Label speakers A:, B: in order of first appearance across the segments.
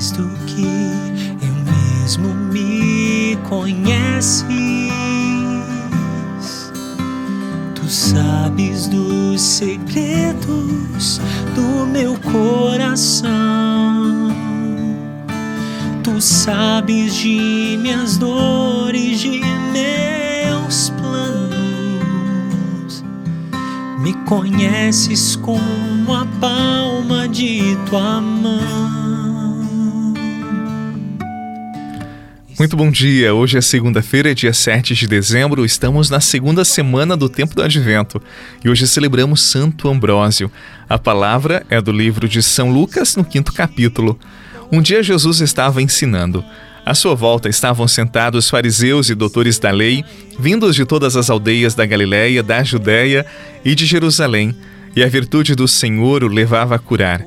A: mais do que eu mesmo me conheces. Tu sabes dos segredos do meu coração. Tu sabes de minhas dores, de meus planos. Me conheces como a palma de tua mão.
B: Muito bom dia. Hoje é segunda-feira, dia 7 de dezembro. Estamos na segunda semana do tempo do Advento e hoje celebramos Santo Ambrósio. A palavra é do livro de São Lucas, no quinto capítulo. Um dia Jesus estava ensinando. À sua volta estavam sentados fariseus e doutores da lei, vindos de todas as aldeias da Galiléia, da Judéia e de Jerusalém, e a virtude do Senhor o levava a curar.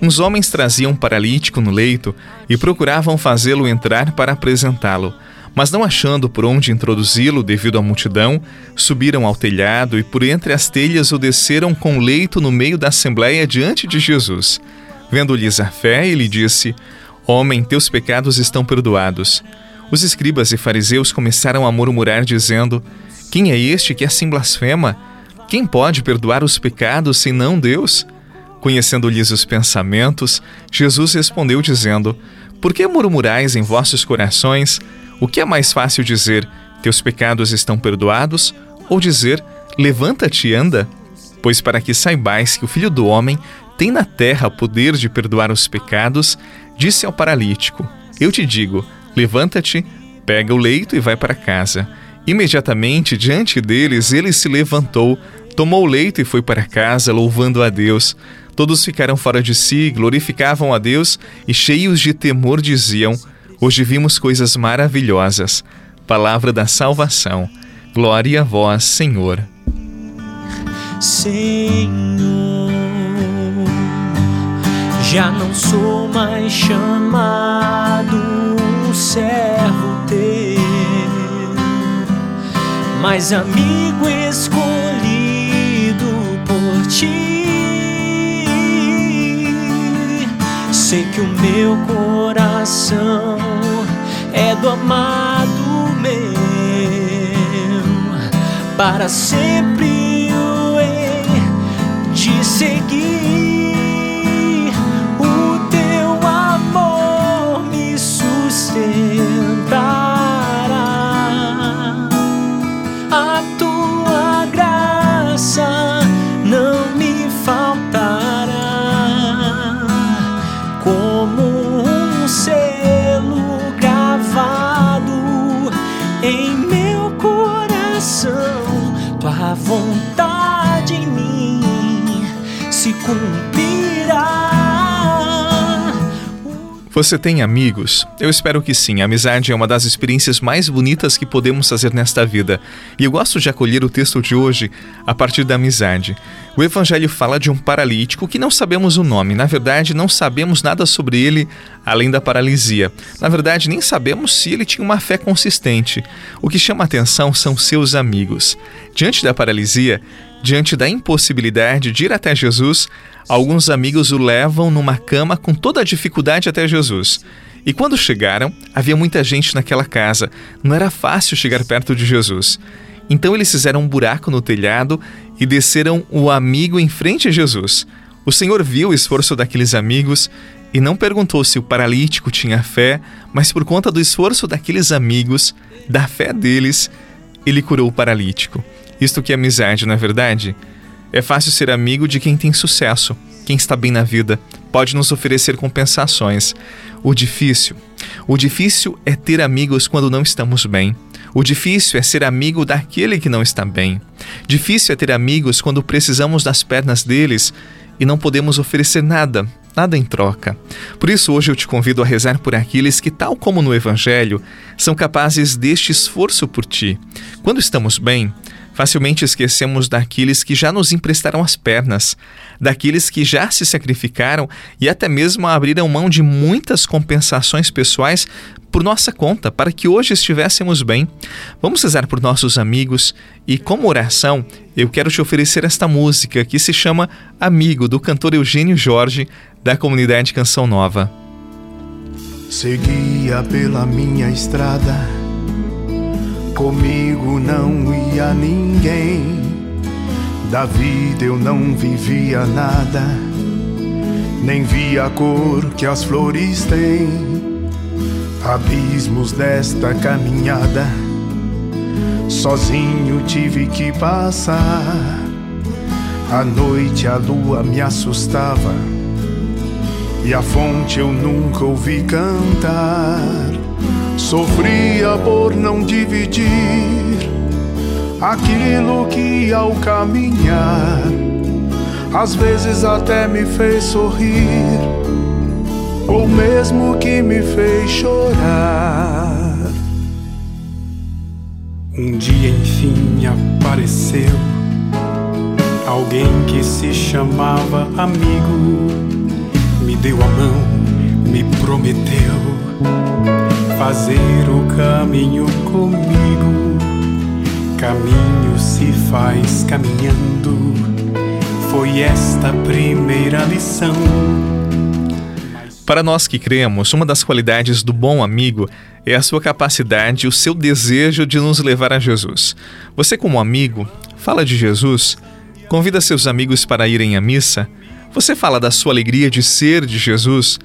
B: Uns homens traziam um paralítico no leito e procuravam fazê-lo entrar para apresentá-lo. Mas não achando por onde introduzi-lo devido à multidão, subiram ao telhado e por entre as telhas o desceram com o leito no meio da assembleia diante de Jesus. Vendo-lhes a fé, ele disse: Homem, teus pecados estão perdoados. Os escribas e fariseus começaram a murmurar, dizendo: Quem é este que assim blasfema? Quem pode perdoar os pecados senão Deus? Conhecendo-lhes os pensamentos, Jesus respondeu, dizendo: Por que murmurais em vossos corações? O que é mais fácil dizer: Teus pecados estão perdoados? Ou dizer: Levanta-te e anda? Pois para que saibais que o Filho do Homem tem na terra poder de perdoar os pecados, disse ao paralítico: Eu te digo, levanta-te, pega o leito e vai para casa. Imediatamente diante deles ele se levantou, tomou o leito e foi para casa, louvando a Deus. Todos ficaram fora de si, glorificavam a Deus e, cheios de temor, diziam: Hoje vimos coisas maravilhosas. Palavra da salvação. Glória a vós, Senhor.
A: Senhor já não sou mais chamado servo teu, mas amigo escolhido que o meu coração é do amado meu, para sempre vontade em mim se cumprirá.
B: Você tem amigos? Eu espero que sim. A amizade é uma das experiências mais bonitas que podemos fazer nesta vida. E eu gosto de acolher o texto de hoje a partir da amizade. O Evangelho fala de um paralítico que não sabemos o nome. Na verdade, não sabemos nada sobre ele além da paralisia. Na verdade, nem sabemos se ele tinha uma fé consistente. O que chama atenção são seus amigos. Diante da paralisia, diante da impossibilidade de ir até Jesus, alguns amigos o levam numa cama com toda a dificuldade até Jesus. E quando chegaram, havia muita gente naquela casa, não era fácil chegar perto de Jesus. Então eles fizeram um buraco no telhado e desceram o amigo em frente a Jesus. O Senhor viu o esforço daqueles amigos e não perguntou se o paralítico tinha fé, mas por conta do esforço daqueles amigos, da fé deles, ele curou o paralítico. Isto que é amizade, não é verdade? É fácil ser amigo de quem tem sucesso, quem está bem na vida, pode nos oferecer compensações. O difícil, o difícil é ter amigos quando não estamos bem. O difícil é ser amigo daquele que não está bem. Difícil é ter amigos quando precisamos das pernas deles e não podemos oferecer nada, nada em troca. Por isso, hoje eu te convido a rezar por aqueles que, tal como no Evangelho, são capazes deste esforço por ti. Quando estamos bem, Facilmente esquecemos daqueles que já nos emprestaram as pernas, daqueles que já se sacrificaram e até mesmo abriram mão de muitas compensações pessoais por nossa conta, para que hoje estivéssemos bem. Vamos rezar por nossos amigos e, como oração, eu quero te oferecer esta música que se chama Amigo, do cantor Eugênio Jorge, da comunidade Canção Nova.
C: Seguia pela minha estrada, comigo não ia ninguém. Da vida eu não vivia nada, nem via a cor que as flores têm. Abismos desta caminhada, sozinho tive que passar. À noite a lua me assustava e a fonte eu nunca ouvi cantar. Sofria por não dividir aquilo que ao caminhar às vezes até me fez sorrir, ou mesmo que me fez chorar. Um dia enfim apareceu alguém que se chamava amigo deu a mão, me prometeu fazer o caminho comigo. Caminho se faz caminhando, foi esta primeira lição.
B: Para nós que cremos, uma das qualidades do bom amigo é a sua capacidade e o seu desejo de nos levar a Jesus. Você, como amigo, fala de Jesus, convida seus amigos para irem à missa, você fala da sua alegria de ser de Jesus?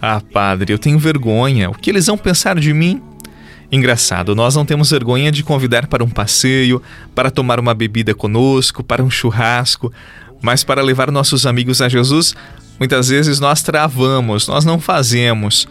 B: Ah, padre, eu tenho vergonha. O que eles vão pensar de mim? Engraçado, nós não temos vergonha de convidar para um passeio, para tomar uma bebida conosco, para um churrasco, mas para levar nossos amigos a Jesus, muitas vezes nós travamos, nós não fazemos.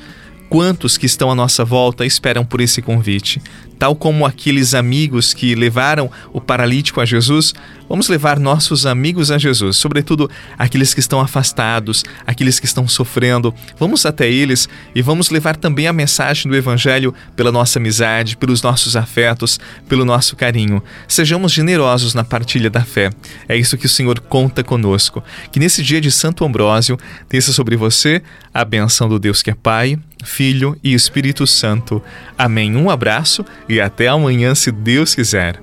B: Quantos que estão à nossa volta esperam por esse convite? Tal como aqueles amigos que levaram o paralítico a Jesus, vamos levar nossos amigos a Jesus, sobretudo aqueles que estão afastados, aqueles que estão sofrendo. Vamos até eles e vamos levar também a mensagem do Evangelho pela nossa amizade, pelos nossos afetos, pelo nosso carinho. Sejamos generosos na partilha da fé. É isso que o Senhor conta conosco. Que nesse dia de Santo Ambrósio desça sobre você a benção do Deus que é Pai, Filho e Espírito Santo. Amém. Um abraço e até amanhã, se Deus quiser.